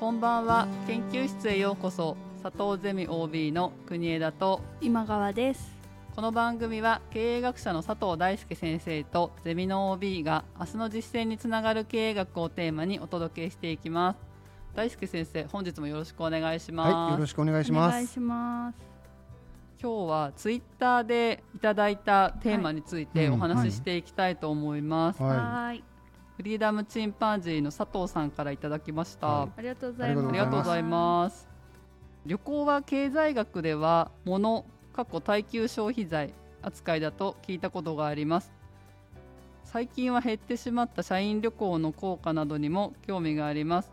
こんばんは。研究室へようこそ。佐藤ゼミ OB の国枝と今川です。この番組は経営学者の佐藤大輔先生とゼミの OB が明日の実践につながる経営学をテーマにお届けしていきます。大輔先生本日もよろしくお願いします、はい、よろしくお願いします。お願いします。今日はツイッターでいただいたテーマについてお話ししていきたいと思います、はい。はいフリーダムチンパンジーの佐藤さんからいただきました、はありがとうございます。ありがとうございます。旅行は経済学では物過去耐久消費財扱いだと聞いたことがあります。最近は減ってしまった社員旅行の効果などにも興味があります。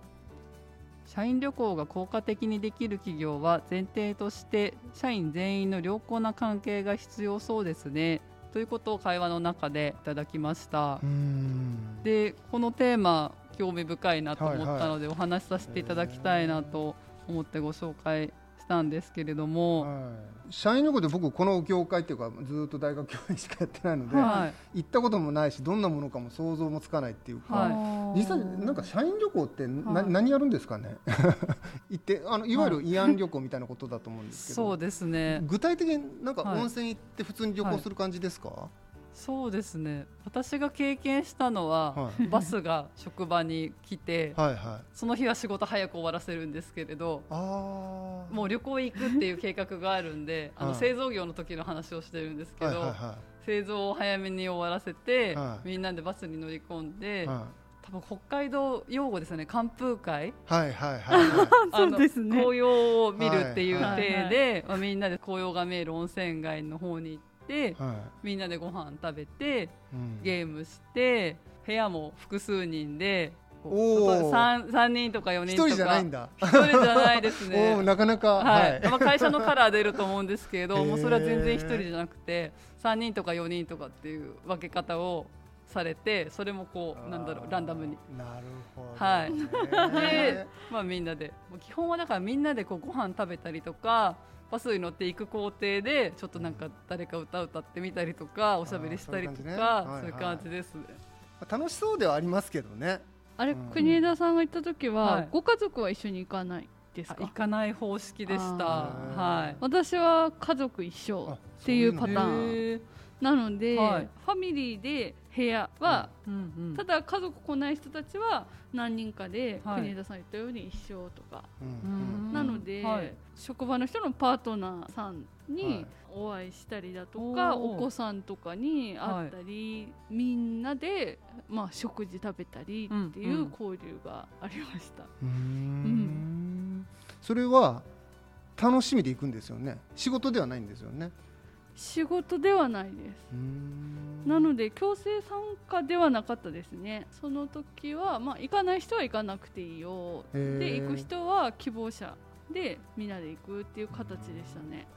社員旅行が効果的にできる企業は前提として社員全員の良好な関係が必要そうですねということを会話の中でいただきました。でこのテーマ興味深いなと思ったので、お話しさせていただきたいなと思ってご紹介したんですけれども、はい、社員旅行で僕この業界っていうかずっと大学教員しかやってないので、はい。行ったこともないしどんなものかも想像もつかないっていうか、はい。実際なんか社員旅行ってな、はい。何やるんですかね？行ってあのいわゆる慰安旅行みたいなことだと思うんですけど、そうですね。具体的になんかはい。温泉行って普通に旅行する感じですか、そうですね。私が経験したのは、はい。バスが職場に来て、はいはい。その日は仕事早く終わらせるんですけれどもう旅行行くっていう計画があるんであのはい。製造業の時の話をしてるんですけど、はいはいは製造を早めに終わらせて、はい。みんなでバスに乗り込んで、い。は多分北海道用語ですよね。寒風会。いはいはいはいはい。あの 紅葉を見るっていうはい体で、まあ、みんなで紅葉が見える温泉街の方に行ってはい。みんなでご飯食べてうん。ゲームして部屋も複数人でおー。3, 3人とか4人とか一人じゃないんだ。一人じゃないです おねーなかなかはい。まあ、会社のカラー出ると思うんですけどもうそれは全然一人じゃなくて3人とか4人とかっていう分け方をされてそれもこうなんだろうランダムに。なるほど、はい。ねで、まあ、みんなで。基本はだからみんなでこうご飯食べたりとかバスに乗っていく工程でちょっとなんか誰か歌歌ってみたりとかおしゃべりしたりとかそういう感じですね。楽しそうではありますけどね。あれ、うん。国枝さんが行った時は、はい。ご家族は一緒に行かないですか？あ行かない方式でした。はい。私は家族一緒っていうパターン。なので、はい。ファミリーで部屋は、うんうんただ家族来ない人たちは何人かで、はい。国枝さん言ったように一緒とか、うんうん。なので、はい。職場の人のパートナーさんはい。にお会いしたりだとか、お子さんとかに会ったり、みんなで、まあ、食事食べたりっていううん交流がありました。うーん。それは楽しみで行くんですよね。仕事ではないんですよね仕事ではないです。なので強制参加ではなかったですね。その時は、まあ、行かない人は行かなくていいよ。で行く人は希望者でみんなで行くっていう形でしたね。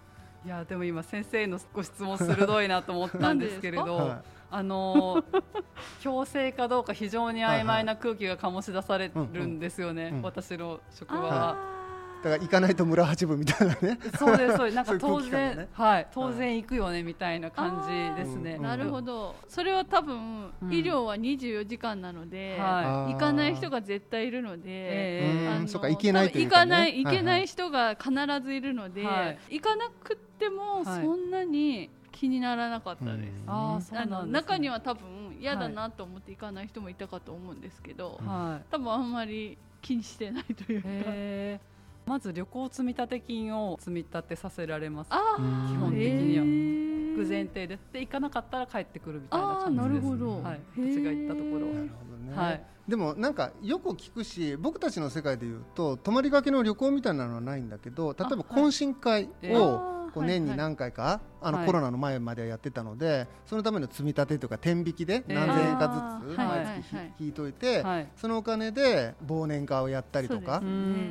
いやでも今先生のご質問鋭いなと思ったんですけれど、はあのー 強制かどうか非常に曖昧な空気が醸し出されるんですよね、うん。うん。私の職場は。い、だから行かないと村八分みたいなね。そうですそうです。なんか当然、がねはい。当然行くよねみたいな感じですね。うん。なるほど。それは多分、うん。医療は24時間なので、は行かない人が絶対いるので、ええうん。あのそうか行けないという行かない行けなはいはい。い人が必ずいるので、はい。行かなくってもはい。そんなに気にならなかったです。うん。ああそうあのなんです、ね、中には多分嫌だなと思って行かない人もいたかと思うんですけど、はい。多分あんまり気にしてないというか。へーまず旅行積立金を積み立てさせられます。基本的には。く前提で。で行かなかったら帰ってくるみたいな感じ。ですなるほど。はい、私が行ったところ。なるほどね、はい。でもなんかよく聞くし僕たちの世界でいうと泊まりがけの旅行みたいなのはないんだけど例えば懇親会えをこう年にはいはい。何回かあのはい。コロナの前まではやってたのでそのための積み立てとか天引きでえー何千円かずつ毎月引い。といてはい。そのお金で忘年会をやったりとか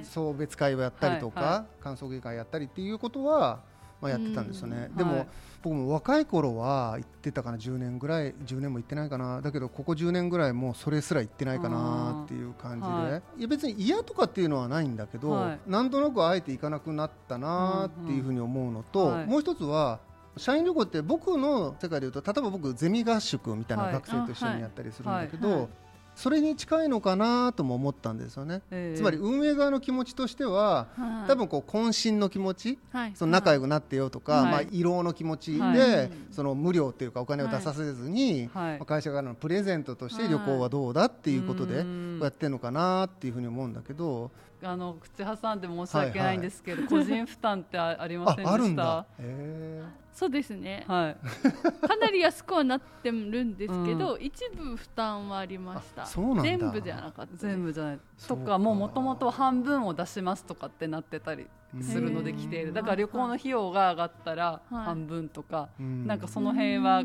送別会をやったりとか歓送迎会やったりっていうことはまあやってたんですよね。うんでもはい。僕も若い頃は行ってたかな。10年ぐらい10年も行ってないかな。だけどここ10年ぐらいもうそれすら行ってないかなっていう感じで、はいや別に嫌とかっていうのはないんだけど、はい。なんとなくあえて行かなくなったなっていうふうに思うのと、うん。うんはい。もう一つは社員旅行って僕の世界でいうと例えば僕ゼミ合宿みたいなはい。学生と一緒にやったりするんだけどそれに近いのかなとも思ったんですよね、えーつまり運営側の気持ちとしてははい。多分こう渾身の気持ちはい。その仲良くなってよとか、はい。まあ、慰労の気持ちで、はい。その無料っていうかお金を出させずに、はい。まあ会社からのプレゼントとして旅行はどうだっていうことでやってるのかなっていうふうに思うんだけどあの口挟んで申し訳ないんですけど、個人負担ってあありまあせんでした？あるんだ、へそうですね。はい。かなり安くはなってるんですけど、一部負担はありました。あそうなんだ。全部じゃなかった全部じゃない。とか。か。もうもともと半分を出しますとかってなってたりするのでうん規定で。だから旅行の費用が上がったらはい。半分とか、ーなんかその辺はあ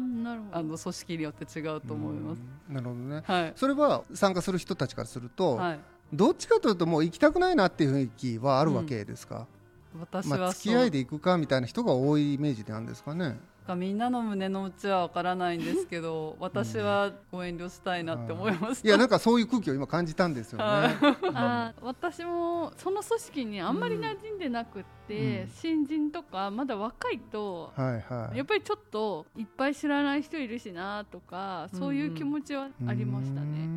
の組織によって違うと思います。うん。なるほどね。はい。それは参加する人たちからすると、はい、どっちかというともう行きたくないなっていう雰囲気はあるわけですか、まあ、私は付き合いで行くかみたいな人が多いイメージなんですかね？みんなの胸の内はわからないんですけど 私はご遠慮したいなって思いました。いやなんかそういう空気を今感じたんですよね、は いあー私もその組織にあんまり馴染んでなくって、うん。新人とかまだ若いと、はいはい。やっぱりちょっといっぱい知らない人いるしなとかそういう気持ちはありましたね。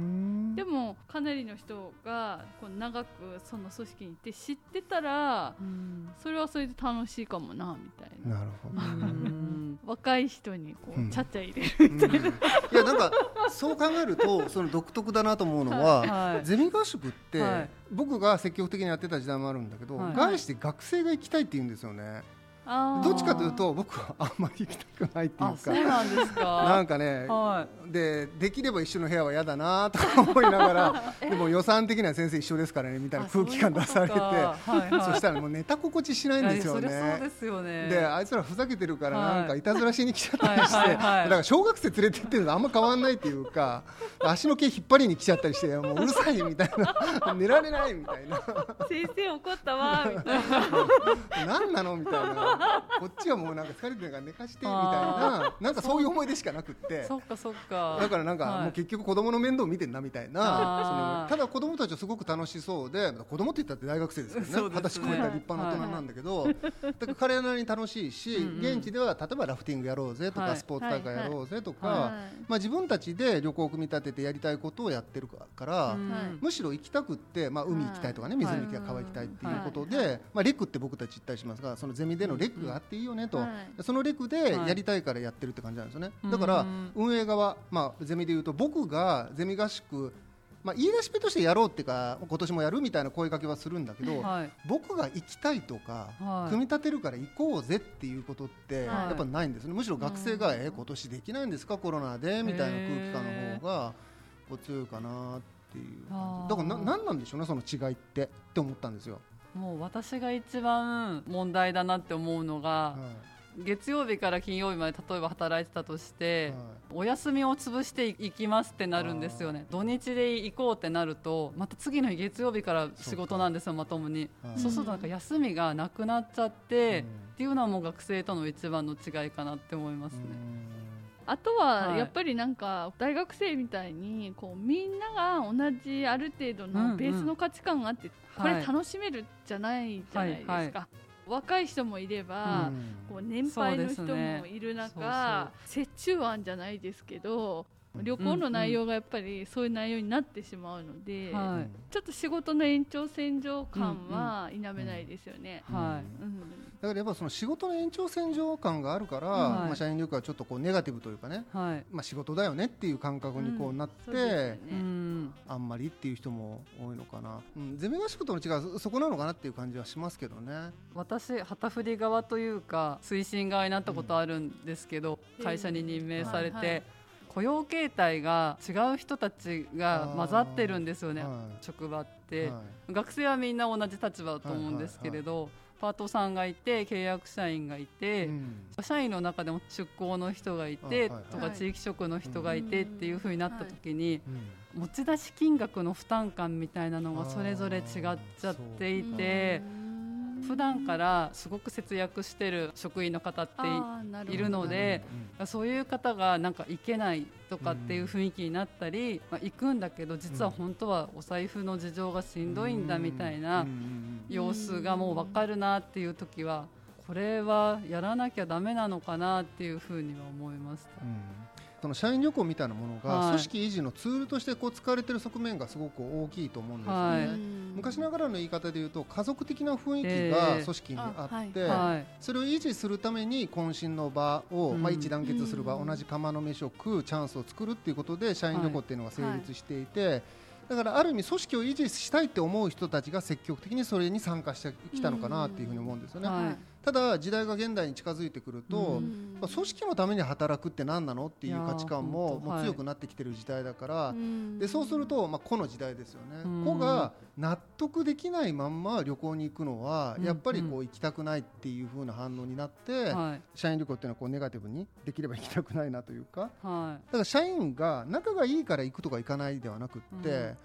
んでもかなりの人がこう長くその組織にいて知ってたらうん。それはそれで楽しいかもなみたいな。なるほど。うん。若い人にこうちゃっちゃ入れる、うん。いやなんかそう考えるとその独特だなと思うのは、はい。ゼミ合宿って、はい。僕が積極的にやってた時代もあるんだけど、はい。概して学生が行きたいって言うんですよね、どっちかというと僕はあんまり行きたくないっていうか。なんですか。なんかね、はでできれば一緒の部屋は嫌だなとか思いながら でも予算的には先生一緒ですからねみたいな空気感出されて。あそはいはい。そしたらもうネタ心地しないんですよね。ですよね。であいつらふざけてるからはい。なんかいたずらしに来ちゃったりして、はいはいはい。だから小学生連れて行ってるのとあんま変わんないっていうか足の毛引っ張りに来ちゃったりしてもううるさいみたいな。寝られないみたいな。先生怒ったわみたいな。何なのみたいな こっちはもうなんか疲れてるから寝かしてみたいななんかそういう思い出しかなくって。そっかそっか。だからなんかはい。もう結局子供の面倒を見てんなみたいなただ子供たちはすごく楽しそうで子供って言ったって大学生ですけどそうね。二十歳超えた立派な大人なんだけどだから彼らなりに楽しいしうんうん。現地では例えばラフティングやろうぜとはい。かスポーツ大会やろうぜとはい。かはい。まあ自分たちで旅行を組み立ててやりたいことをやってるからむしろ行きたくって、まあ、海行きたいとかね、はい。湖が川行きたいっていうことで、はい。まあ、レクって僕たち言ったりしますがそのゼミでのレクがあっていいよねと、はい。そのレクでやりたいからやってるって感じなんですよね、だからうん運営側、まあ、ゼミでいうと僕がゼミ合宿、まあ、言い出しっぺとしてやろうっていうか今年もやるみたいな声かけはするんだけど、はい。僕が行きたいとか、はい。組み立てるから行こうぜっていうことってはい。やっぱないんですね、むしろ学生が、うん。え今年できないんですか？コロナでみたいな空気感の方がこう強いかなっていう感じ。だからな何なんでしょうねその違いってって思ったんですよ。もう私が一番問題だなって思うのがは、月曜日から金曜日まで例えば働いてたとして、はお休みを潰していきますってなるんですよね。土日で行こうってなるとまた次の日月曜日から仕事なんですよまともに、はい。そうするとなんか休みがなくなっちゃって、うん。っていうのはもう学生との一番の違いかなって思いますね。あとははい。やっぱりなんか大学生みたいにこうみんなが同じある程度うんうん。のベースの価値観があってこはい。れ楽しめるじゃないじゃないですか、はいは若い人もいれば、こう年配の人もいる中、折衷案じゃないですけど旅行の内容がやっぱりそういう内容になってしまうので、はい。ちょっと仕事の延長線上感は否めないですよね。はい。うんだからやっぱその仕事の延長線上感があるから、はい。まあ、社員旅行はちょっとこうネガティブというかね、はい。まあ、仕事だよねっていう感覚にこうなって、そうですよね。うん。あんまりっていう人も多いのかな、うん、ゼミ合宿との違いはそそこなのかなっていう感じはしますけどね。私旗振り側というか推進側になったことあるんですけど、うん。会社に任命されて、はいはい雇用形態が違う人たちが混ざってるんですよねはい。職場って、はい。学生はみんな同じ立場だと思うんですけれど、パートさんがいて契約社員がいて、うん。社員の中でも出向の人がいて、はい。はいはい。とか地域職の人がいてっていう風になった時に、うん。持ち出し金額の負担感みたいなのがそれぞれ違っちゃっていて普段からすごく節約してる職員の方っているのでそういう方がなんか行けないとかっていう雰囲気になったり、まあ、行くんだけど実は本当はお財布の事情がしんどいんだみたいな様子がもう分かるなっていう時はこれはやらなきゃダメなのかなっていうふうには思いました。うんそその社員旅行みたいなものが組織維持のツールとしてこう使われている側面がすごく大きいと思うんですよね、はい、昔ながらの言い方で言うと家族的な雰囲気が組織にあって、えーはい、それを維持するために渾身の場を、まあ、一致団結する場、同じ釜の飯を食うチャンスを作るっていうことで社員旅行っていうのが成立していて、だからある意味組織を維持したいって思う人たちが積極的にそれに参加してきたのかなっていうふうに思うんですよね。はい、ただ時代が現代に近づいてくると、組織のために働くって何なのっていう価値観ももう強くなってきてる時代だから、でそうすると、まあ、個の時代ですよね。個が納得できないまんま旅行に行くのはやっぱりこう行きたくないっていうふうな反応になって、社員旅行っていうのはこうネガティブにできれば行きたくないなというか、だから社員が仲がいいから行くとか行かないではなくって、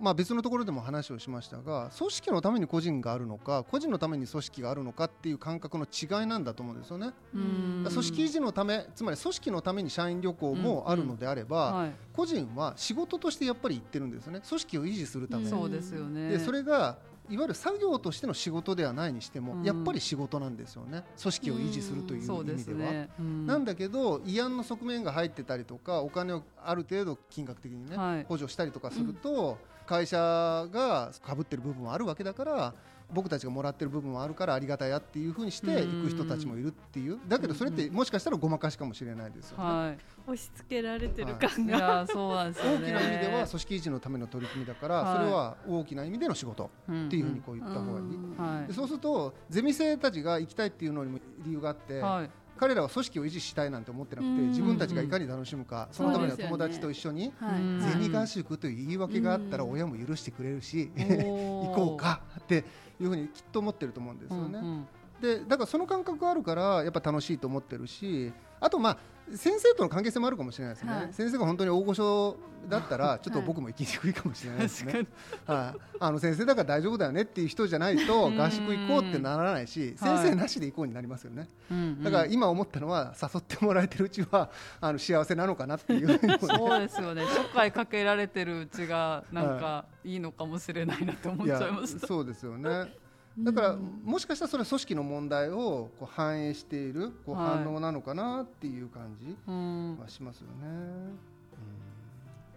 まあ、別のところでも話をしましたが組織のために個人があるのか個人のために組織があるのかっていう感覚の違いなんだと思うんですよね。組織維持のためつまり組織のために社員旅行もあるのであれば、うん。うんはい、個人は仕事としてやっぱり行ってるんですよね。組織を維持するために。そうですよね。でそれがいわゆる作業としての仕事ではないにしても、うん、やっぱり仕事なんですよね。組織を維持するという意味では。ね。うん、なんだけど慰安の側面が入ってたりとかお金をある程度金額的にね、はい、補助したりとかすると、会社がかぶってる部分もあるわけだから僕たちがもらってる部分もあるからありがたやっていうふうにして行く人たちもいるっていう。だけどそれってもしかしたらごまかしかもしれないですよね、はい、押し付けられてる感が、はい、そうなんですね、大きな意味では組織維持のための取り組みだから、はい、それは大きな意味での仕事っていうふうにこう言った方がいい、でそうするとゼミ生たちが行きたいっていうのにも理由があって、彼らは組織を維持したいなんて思ってなくて自分たちがいかに楽しむかそのためには友達と一緒にゼミ合宿という言い訳があったら親も許してくれるし 行こうかっていうふうにきっと思ってると思うんですよね。でだからその感覚があるからやっぱ楽しいと思ってるしあとまあ先生との関係性もあるかもしれないですね、はい、先生が本当に大御所だったらちょっと僕も行きにくいかもしれないですね、はい、あの先生だから大丈夫だよねっていう人じゃないと合宿行こうってならないし先生なしで行こうになりますよね、はい、だから今思ったのは誘ってもらえてるうちはあの幸せなのかなっていう、ね、そうですよね。初回かけられてるうちがなんかい。いのかもしれないなって思っちゃいました、そうですよねだからもしかしたらそれは組織の問題をこう反映しているこう反応なのかなっていう感じはしますよね。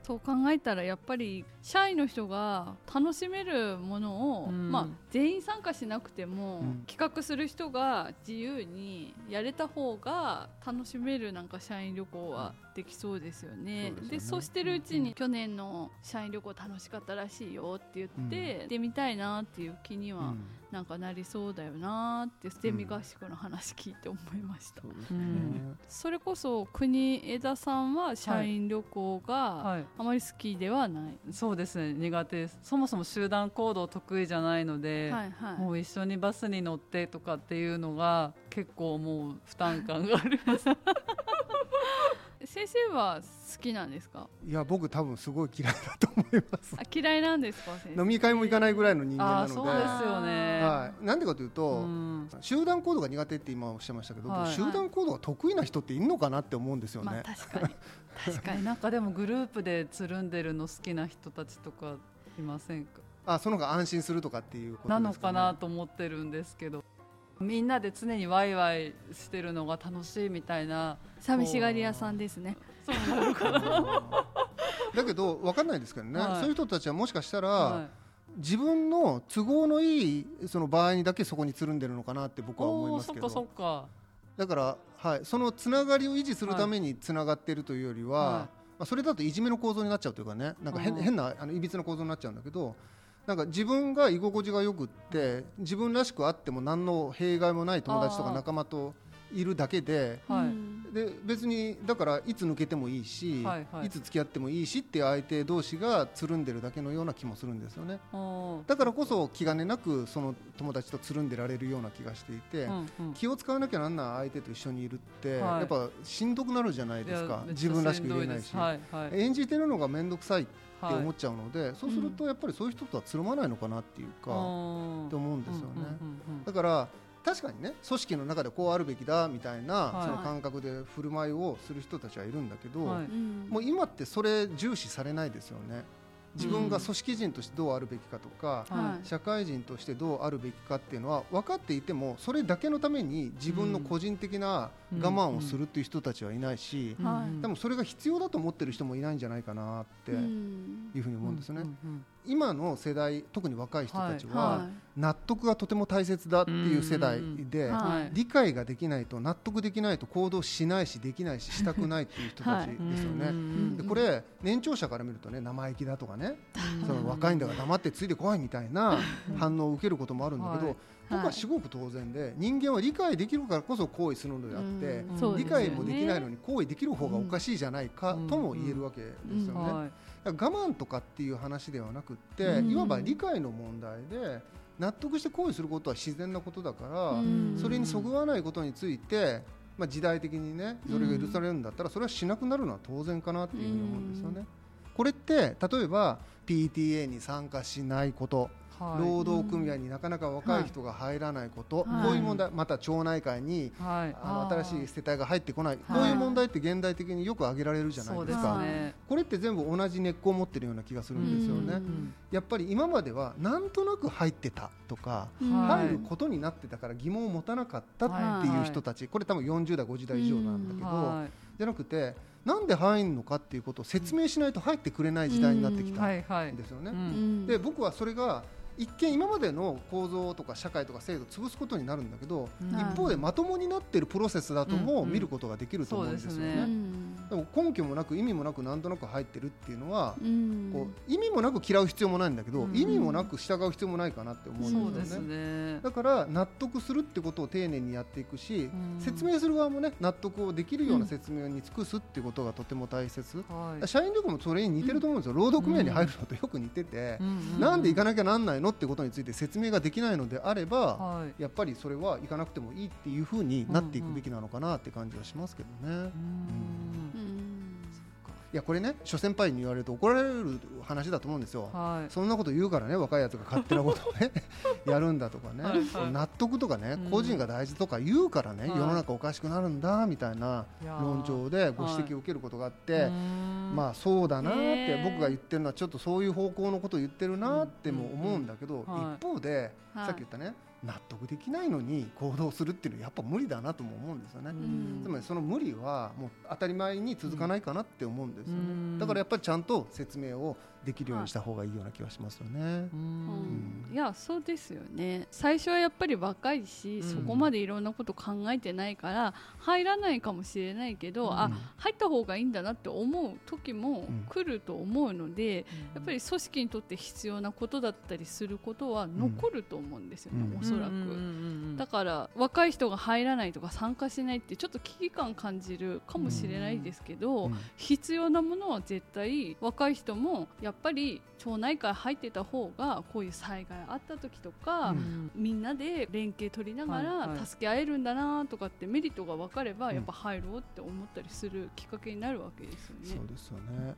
そう考えたらやっぱり社員の人が楽しめるものを、うん、まあ、全員参加しなくても、うん、企画する人が自由にやれた方が楽しめるなんか社員旅行はできそうですよね。で、ね、そうしてるうちに、去年の社員旅行楽しかったらしいよって言って、行ってみたいなっていう気にはなんかなりそうだよなって捨て身合宿の話聞いて思いました、うん、それこそ国枝さんは社員旅行があまり好きではない、はいはい、そうですね苦手。ですそもそも集団行動得意じゃないので、はいはい、もう一緒にバスに乗ってとかっていうのが結構もう負担感があります先生は好きなんですか？いや僕多分すごい嫌いだと思います。あ嫌いなんですか飲み会も行かないぐらいの人間なので。そうですよね、はい、なんでかというと、集団行動が苦手って今おっしゃいましたけど、はい、集団行動が得意な人っているのかなって思うんですよね、まあ、確かに。確かに。なんかでもグループでつるんでるの好きな人たちとかいませんか？あその方が安心するとかっていうこと、ね、なのかなと思ってるんですけどみんなで常にワイワイしてるのが楽しいみたいな寂しがり屋さんですね。そうなのかな。だけど分かんないですけどね、はい、そういう人たちはもしかしたら、はい、自分の都合のいいその場合にだけそこにつるんでるのかなって僕は思いますけど。そっかそっか。だから、はい、そのつながりを維持するためにつながっているというよりは、はい、まあ、それだといじめの構造になっちゃうというかね。なんか変変なあのいびつな構造になっちゃうんだけどなんか自分が居心地がよくって自分らしくあっても何の弊害もない友達とか仲間といるだけで,、はい、で別にだからいつ抜けてもいいし、はいはい、いつ付き合ってもいいしっていう相手同士がつるんでるだけのような気もするんですよね。だからこそ気兼ねなくその友達とつるんでられるような気がしていて、うんうん、気を使わなきゃなんない相手と一緒にいるって、はい、やっぱしんどくなるじゃないですか。自分らしく言えないし、はいはい、演じてるのが面倒くさいって思っちゃうので、はい、そうするとやっぱりそういう人とはつるまないのかなっていうか、うん、って思うんですよね、だから確かにね組織の中でこうあるべきだみたいな、はい、その感覚で振る舞いをする人たちはいるんだけど、はい、もう今ってそれ重視されないですよね。自分が組織人としてどうあるべきかとか、うん、社会人としてどうあるべきかっていうのは分かっていてもそれだけのために自分の個人的な我慢をするっていう人たちはいないし、でもそれが必要だと思ってる人もいないんじゃないかなっていうふうに思うんですよね。今の世代特に若い人たちは納得がとても大切だっていう世代で理解ができないと納得できないと行動しないしできないししたくないっていう人たちですよね。でこれ年長者から見るとね生意気だとかね その若いんだから黙ってついてこいみたいな反応を受けることもあるんだけど僕は至極当然で人間は理解できるからこそ行為するのであって、理解もできないのに行為できる方がおかしいじゃないかとも言えるわけですよね。我慢とかっていう話ではなくって、いわば理解の問題で納得して行為することは自然なことだから、それにそぐわないことについて、まあ、時代的にねそれが許されるんだったらそれはしなくなるのは当然かなっていうふうに思うんですよね。これって例えば PTA に参加しないこと労働組合になかなか若い人が入らないこと、こういう問題また町内会に、あの新しい世帯が入ってこない、こういう問題って現代的によく挙げられるじゃないですか。これって全部同じ根っこを持ってるような気がするんですよね。やっぱり今まではなんとなく入ってたとか、入ることになってたから疑問を持たなかったっていう人たち、これ多分40代50代以上なんだけど、じゃなくてなんで入るのかっていうことを説明しないと入ってくれない時代になってきたんですよね。で僕はそれが一見今までの構造とか社会とか制度を潰すことになるんだけど、うん、一方でまともになっているプロセスだとも見ることができると思うんですよね。でも根拠もなく意味もなくなんとなく入ってるっていうのは、うん、こう意味もなく嫌う必要もないんだけど、うん、意味もなく従う必要もないかなって思うんですよね。だから納得するってことを丁寧にやっていくし、説明する側もね納得をできるような説明に尽くすっていうことがとても大切。社員力もそれに似てると思うんですよ。労働組合に入るのとよく似てて、なんで行かなきゃなんないのってことについて説明ができないのであれば、はい、やっぱりそれは行かなくてもいいっていうふうになっていくべきなのかなって感じはしますけどね。うんいやこれね諸先輩に言われると怒られる話だと思うんですよ、はい、そんなこと言うからね若いやつが勝手なことをね やるんだとかね、はいはい、納得とかね、うん、個人が大事とか言うからね、はい、世の中おかしくなるんだみたいな論調でご指摘を受けることがあって、はい、まあそうだなって僕が言ってるのはちょっとそういう方向のことを言ってるなっても思うんだけど、一方で、さっき言ったね納得できないのに行動するっていうのはやっぱ無理だなとも思うんですよね、つまりその無理はもう当たり前に続かないかなって思うんですよね、だからやっぱりちゃんと説明をできるようにした方がいいような気がしますよね。うん、いやそうですよね。最初はやっぱり若いし、うん、そこまでいろんなこと考えてないから入らないかもしれないけど、うん、あ入った方がいいんだなって思う時も来ると思うので、やっぱり組織にとって必要なことだったりすることは残ると思うんですよね、おそらく。だから若い人が入らないとか参加しないってちょっと危機感感じるかもしれないですけど、必要なものは絶対若い人もややっぱり町内会入ってた方がこういう災害あった時とか、うん、みんなで連携取りながら助け合えるんだなとかってメリットが分かればやっぱ入ろうって思ったりするきっかけになるわけですよね。そうですよね。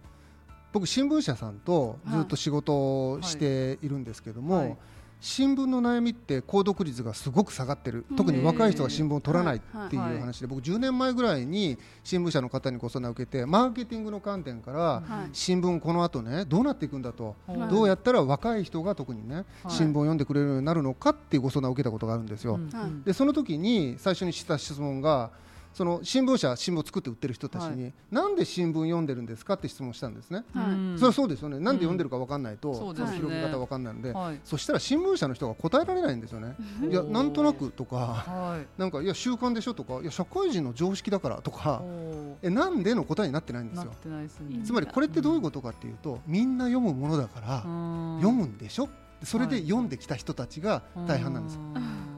僕新聞社さんとずっと仕事をしているんですけども、はい。はい新聞の悩みって購読率がすごく下がってる。特に若い人が新聞を取らないっていう話で僕10年前ぐらいに新聞社の方にご相談を受けてマーケティングの観点から新聞この後ねどうなっていくんだと。どうやったら若い人が特にね新聞を読んでくれるようになるのかっていうご相談を受けたことがあるんですよ。でその時に最初にした質問がその新聞社新聞を作って売ってる人たちに、はい、なんで新聞読んでるんですかって質問したんですね、はい、それはそうですよね。なんで読んでるか分かんないと、うん、広げ方分かんないので、はい、そしたら新聞社の人が答えられないんですよね。いやなんとなくとか、なんかいや習慣でしょとかいや社会人の常識だからとかえなんでの答えになってないんですよ、ね、つまりこれってどういうことかっていうとみんな読むものだから読むんでしょそれで読んできた人たちが大半なんです。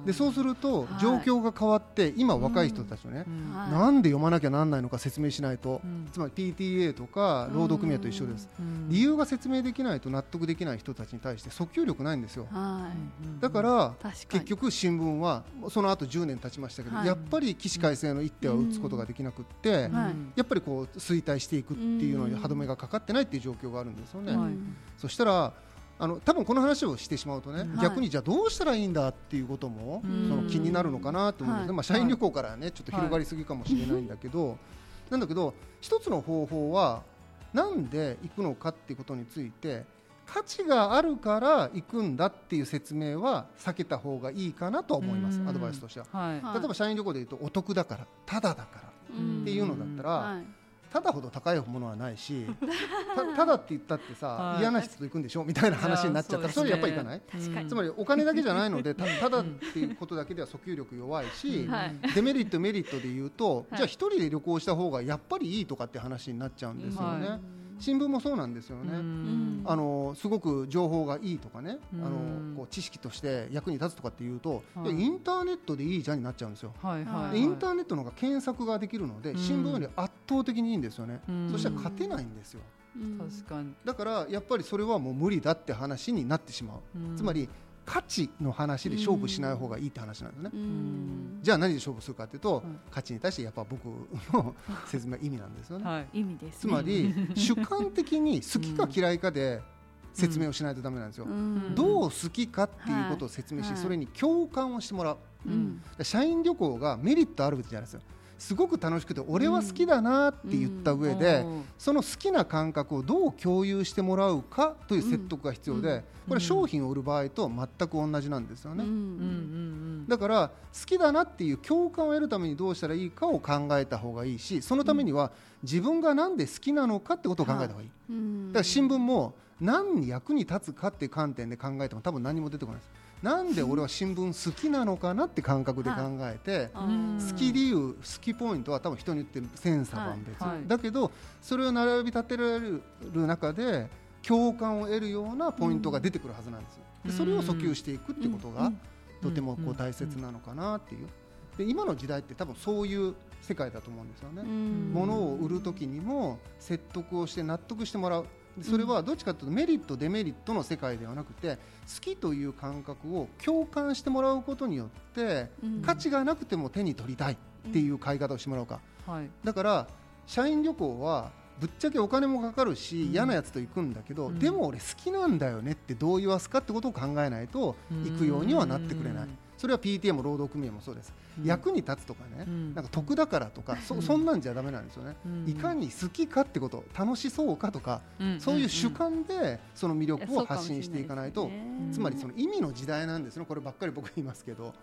でそうすると状況が変わって、今若い人たちをね、なんで読まなきゃなんないのか説明しないと、つまり PTA とか労働組合と一緒です、理由が説明できないと納得できない人たちに対して訴求力ないんですよ、だから結局新聞はその後10年経ちましたけど、やっぱり起死回生の一手は打つことができなくって、やっぱりこう衰退していくっていうのに歯止めがかかってないっていう状況があるんですよね、そしたらあの多分この話をしてしまうとね、はい、逆にじゃあどうしたらいいんだっていうこともその気になるのかなと思うんですね、まあ、社員旅行からねちょっと広がりすぎかもしれないんだけど、なんだけど一つの方法はなんで行くのかっていうことについて価値があるから行くんだっていう説明は避けた方がいいかなと思いますアドバイスとしては、はい、例えば社員旅行でいうとお得だからただだからっていうのだったら、はい、ただほど高いものはないし ただって言ったってさ、はい、嫌な人と行くんでしょみたいな話になっちゃったらそれやっぱりいかない？つまりお金だけじゃないのでたただっていうことだけでは訴求力弱いし、はい、デメリットメリットで言うと、じゃあ一人で旅行した方がやっぱりいいとかって話になっちゃうんですよね。新聞もそうなんですよね。あのすごく情報がいいとかね、あのこう知識として役に立つとかっていうと、はい、インターネットでいいじゃんになっちゃうんですよ。インターネットの方が検索ができるので、新聞より圧倒的にいいんですよね。そしたら勝てないんですよ。確かに。だからやっぱりそれはもう無理だって話になってしまう、つまり価値の話で勝負しない方がいいって話なんですね。じゃあ何で勝負するかというと、価値に対してやっぱ僕の 説明は意味なんですよね。はい、意味です、ね、つまり主観的に好きか嫌いかで説明をしないとダメなんですよ。どう好きかっていうことを説明して、それに共感をしてもらう。社員旅行がメリットあるじゃないですか。すごく楽しくて俺は好きだなって言った上で、その好きな感覚をどう共有してもらうかという説得が必要で、これ商品を売る場合と全く同じなんですよね、だから好きだなっていう共感を得るためにどうしたらいいかを考えた方がいいしそのためには自分が何で好きなのかってことを考えた方がいい、だから新聞も何に役に立つかっていう観点で考えても多分何も出てこないですなんで俺は新聞好きなのかなって感覚で考えて、好き理由好きポイントは多分人によって千差万別、はい、だけどそれを並び立てられる中で共感を得るようなポイントが出てくるはずなんですよ。でそれを訴求していくってことがとてもこう大切なのかなっていう。で今の時代って多分そういう世界だと思うんですよね。物を売る時にも説得をして納得してもらうそれはどっちかというとメリットデメリットの世界ではなくて好きという感覚を共感してもらうことによって、価値がなくても手に取りたいっていう買い方をしてもらうか、はい、だから社員旅行はぶっちゃけお金もかかるし、嫌なやつと行くんだけど、でも俺好きなんだよねってどう言わすかってことを考えないと行くようにはなってくれない。それは PTA も労働組合もそうです、うん、役に立つとかね、うん、なんか得だからとか、そそんなんじゃだめなんですよね、いかに好きかってこと楽しそうかとか、そういう主観でその魅力を発信していかないと、つまりその意味の時代なんですね。こればっかり僕言いますけど、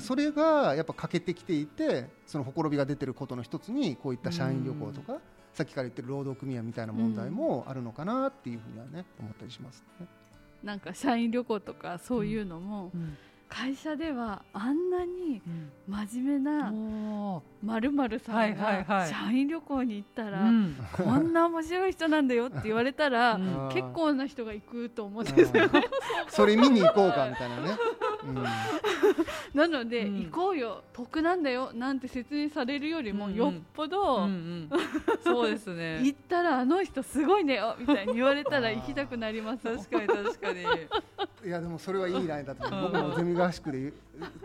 それがやっぱ欠けてきていてそのほころびが出てることの一つにこういった社員旅行とか、さっきから言ってる労働組合みたいな問題もあるのかなっていうふうにはね思ったりしますね。なんか社員旅行とかそういうのも、うん会社ではあんなに真面目なまるまるさんが社員旅行に行ったら、こんな面白い人なんだよって言われたら、結構な人が行くと思うんですよ。ね。それ見に行こうかみたいなね。なので、行こうよ得なんだよなんて説明されるよりもよっぽど、そうですね。行ったらあの人すごいねよみたいに言われたら行きたくなります確かに確かに。いやでもそれはいいラインだと思う。僕もゼミ合宿で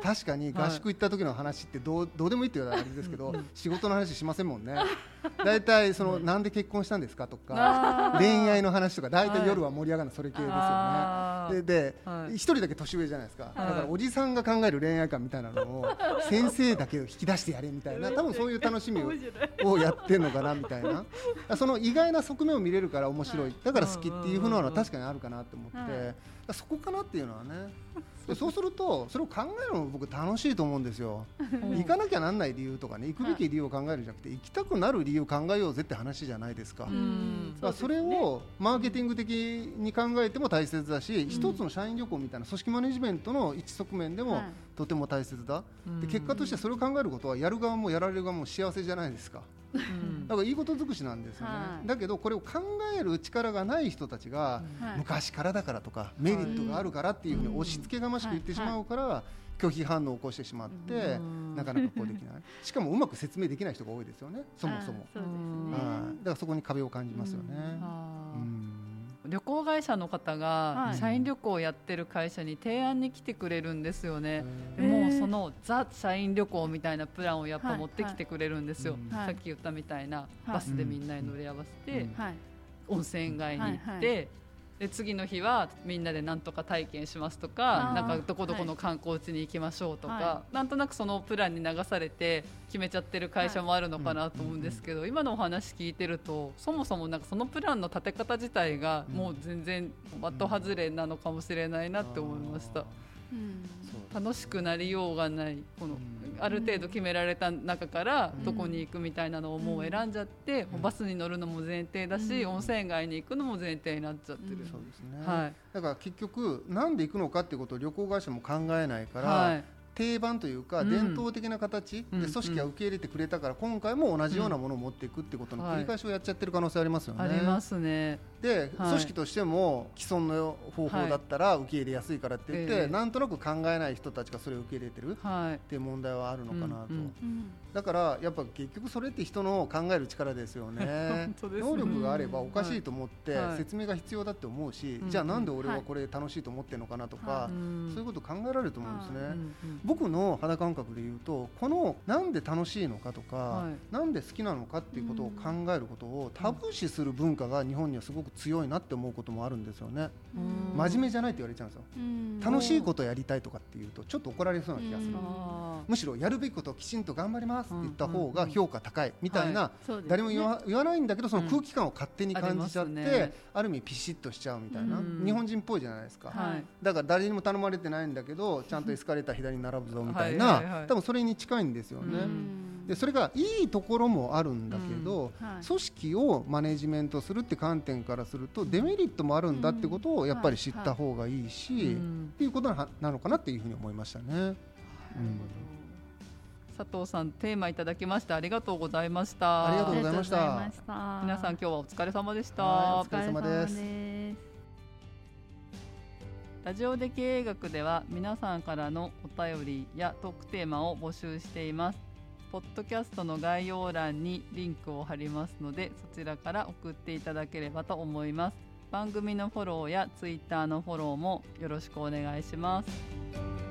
確かに合宿行った時の話ってどうどうでもいいって言われたらあれですけど、仕事の話しませんもんね。大体そのなんで結婚したんですかとか恋愛の話とか大体夜は盛り上がるのそれ系ですよね。でで一人だけ年上じゃないですか。だからおじさんが考える恋愛観みたいなのを先生だけを引き出してやれみたいな多分そういう楽しみをやってるのかなみたいな。その意外な側面を見れるから面白い。だから好きっていうふうなのは確かにあるかなって思って。そこかなっていうのはねそうするとそれを考えるのも僕楽しいと思うんですよ、行かなきゃなんない理由とかね行くべき理由を考えるんじゃなくて行きたくなる理由を考えようぜって話じゃないですか、だそれをマーケティング的に考えても大切だし、一つの社員旅行みたいな組織マネジメントの一側面でもとても大切だ、で結果としてそれを考えることはやる側もやられる側も幸せじゃないですか。だからいいこと尽くしなんですよね、はい、だけどこれを考える力がない人たちが、昔からだからとかメリットがあるからっていうふうに押し付けがましく言ってしまうから、拒否反応を起こしてしまって、なかなかこうできない。しかもうまく説明できない人が多いですよねそもそも、そね、だからそこに壁を感じますよね。旅行会社の方が社員旅行をやってる会社に提案に来てくれるんですよね、でもうそのザ・社員旅行みたいなプランをやっぱ持ってきてくれるんですよ、さっき言ったみたいなバスでみんなに乗り合わせて、温泉街に行って、で次の日はみんなでなんとか体験しますとかなんかどこどこの観光地に行きましょうとか、はい、なんとなくそのプランに流されて決めちゃってる会社もあるのかなと思うんですけど、今のお話聞いてるとそもそもなんかそのプランの立て方自体がもう全然的外れなのかもしれないなって思いました。楽しくなりようがない。このある程度決められた中からどこに行くみたいなのをもう選んじゃって、バスに乗るのも前提だし、温泉街に行くのも前提になっちゃってる、そうですね、はい、だから結局なんで行くのかっていうことを旅行会社も考えないから、はい、定番というか伝統的な形で組織が受け入れてくれたから今回も同じようなものを持っていくってことの繰り返しをやっちゃってる可能性ありますよね。ありますね。で、組織としても既存の方法だったら受け入れやすいからって言って、なんとなく考えない人たちがそれを受け入れてるっていう問題はあるのかなと。だからやっぱ結局それって人の考える力ですよね。能力があればおかしいと思って説明が必要だって思うし、じゃあなんで俺はこれ楽しいと思ってるのかなとか、そういうこと考えられると思うんですね。僕の肌感覚で言うとこのなんで楽しいのかとか、はい、なんで好きなのかっていうことを考えることをタブー視する文化が日本にはすごく強いなって思うこともあるんですよね。真面目じゃないって言われちゃうんですよ。楽しいことやりたいとかっていうとちょっと怒られそうな気がする。むしろやるべきことをきちんと頑張りますって言った方が評価高いみたいな、誰も言わ言わないんだけどその空気感を勝手に感じちゃって、ある意味ピシッとしちゃうみたいな、日本人っぽいじゃないですか、だから誰にも頼まれてないんだけどちゃんとエスカレーター左に並ぶぞみたいな、多分それに近いんですよね。でそれがいいところもあるんだけど、組織をマネジメントするって観点からするとデメリットもあるんだってことをやっぱり知った方がいいし、っていうことなのかなっていうふうに思いましたね。うん佐藤さんテーマいただきましてありがとうございました。ありがとうございました。皆さん今日はお疲れ様でした。お疲れ様ですラジオで経営学では皆さんからのお便りやトークテーマを募集しています。ポッドキャストの概要欄にリンクを貼りますのでそちらから送っていただければと思います。番組のフォローやツイッターのフォローもよろしくお願いします。